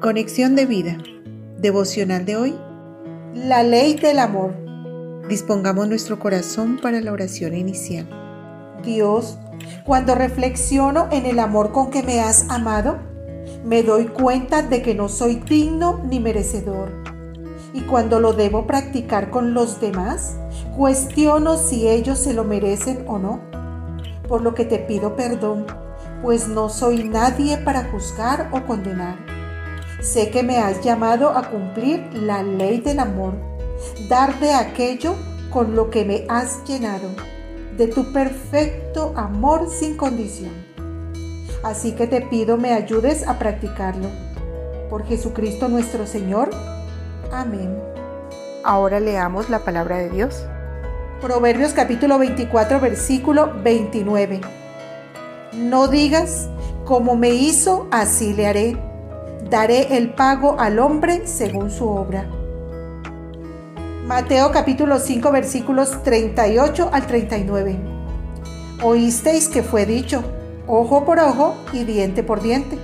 Conexión de vida. Devocional de hoy. La ley del amor. Dispongamos nuestro corazón para la oración inicial. Dios, cuando reflexiono en el amor con que me has amado, me doy cuenta de que no soy digno ni merecedor. Y cuando lo debo practicar con los demás, cuestiono si ellos se lo merecen o no. Por lo que te pido perdón, pues no soy nadie para juzgar o condenar Sé que me has llamado a cumplir la ley del amor, dar de aquello con lo que me has llenado, de tu perfecto amor sin condición. Así que te pido me ayudes a practicarlo. Por Jesucristo nuestro Señor. Amén. Ahora leamos la palabra de Dios. Proverbios capítulo 24, versículo 29. No digas, como me hizo, así le haré daré el pago al hombre según su obra. Mateo capítulo 5 versículos 38 al 39. Oísteis que fue dicho, ojo por ojo y diente por diente.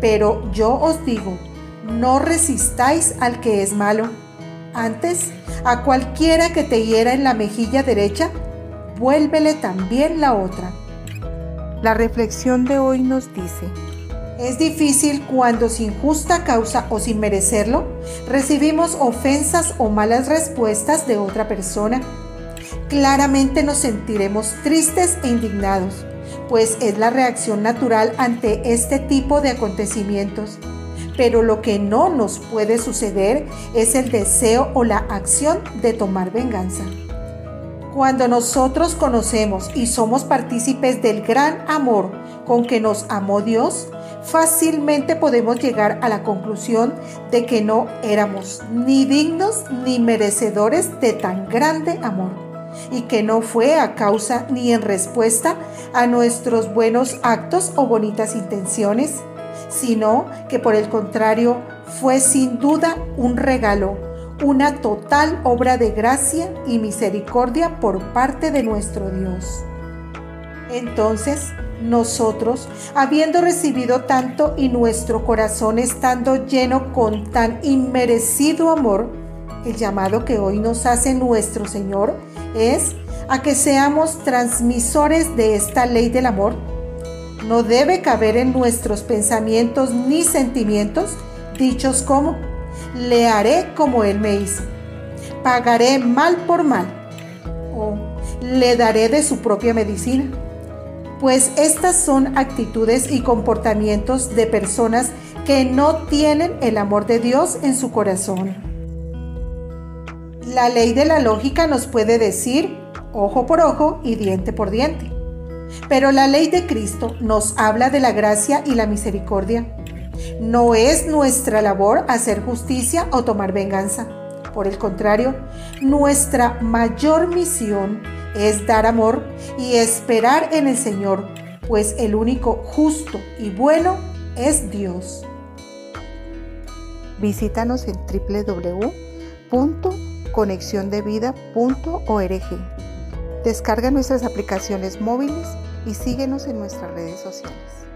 Pero yo os digo, no resistáis al que es malo. Antes, a cualquiera que te hiera en la mejilla derecha, vuélvele también la otra. La reflexión de hoy nos dice, es difícil cuando sin justa causa o sin merecerlo recibimos ofensas o malas respuestas de otra persona. Claramente nos sentiremos tristes e indignados, pues es la reacción natural ante este tipo de acontecimientos. Pero lo que no nos puede suceder es el deseo o la acción de tomar venganza. Cuando nosotros conocemos y somos partícipes del gran amor con que nos amó Dios, fácilmente podemos llegar a la conclusión de que no éramos ni dignos ni merecedores de tan grande amor y que no fue a causa ni en respuesta a nuestros buenos actos o bonitas intenciones, sino que por el contrario fue sin duda un regalo una total obra de gracia y misericordia por parte de nuestro Dios. Entonces, nosotros, habiendo recibido tanto y nuestro corazón estando lleno con tan inmerecido amor, el llamado que hoy nos hace nuestro Señor es a que seamos transmisores de esta ley del amor. No debe caber en nuestros pensamientos ni sentimientos dichos como, le haré como él me hizo. Pagaré mal por mal. O le daré de su propia medicina. Pues estas son actitudes y comportamientos de personas que no tienen el amor de Dios en su corazón. La ley de la lógica nos puede decir ojo por ojo y diente por diente. Pero la ley de Cristo nos habla de la gracia y la misericordia no es nuestra labor hacer justicia o tomar venganza. Por el contrario, nuestra mayor misión es dar amor y esperar en el Señor, pues el único justo y bueno es Dios. Visítanos en www.conexiondevida.org. Descarga nuestras aplicaciones móviles y síguenos en nuestras redes sociales.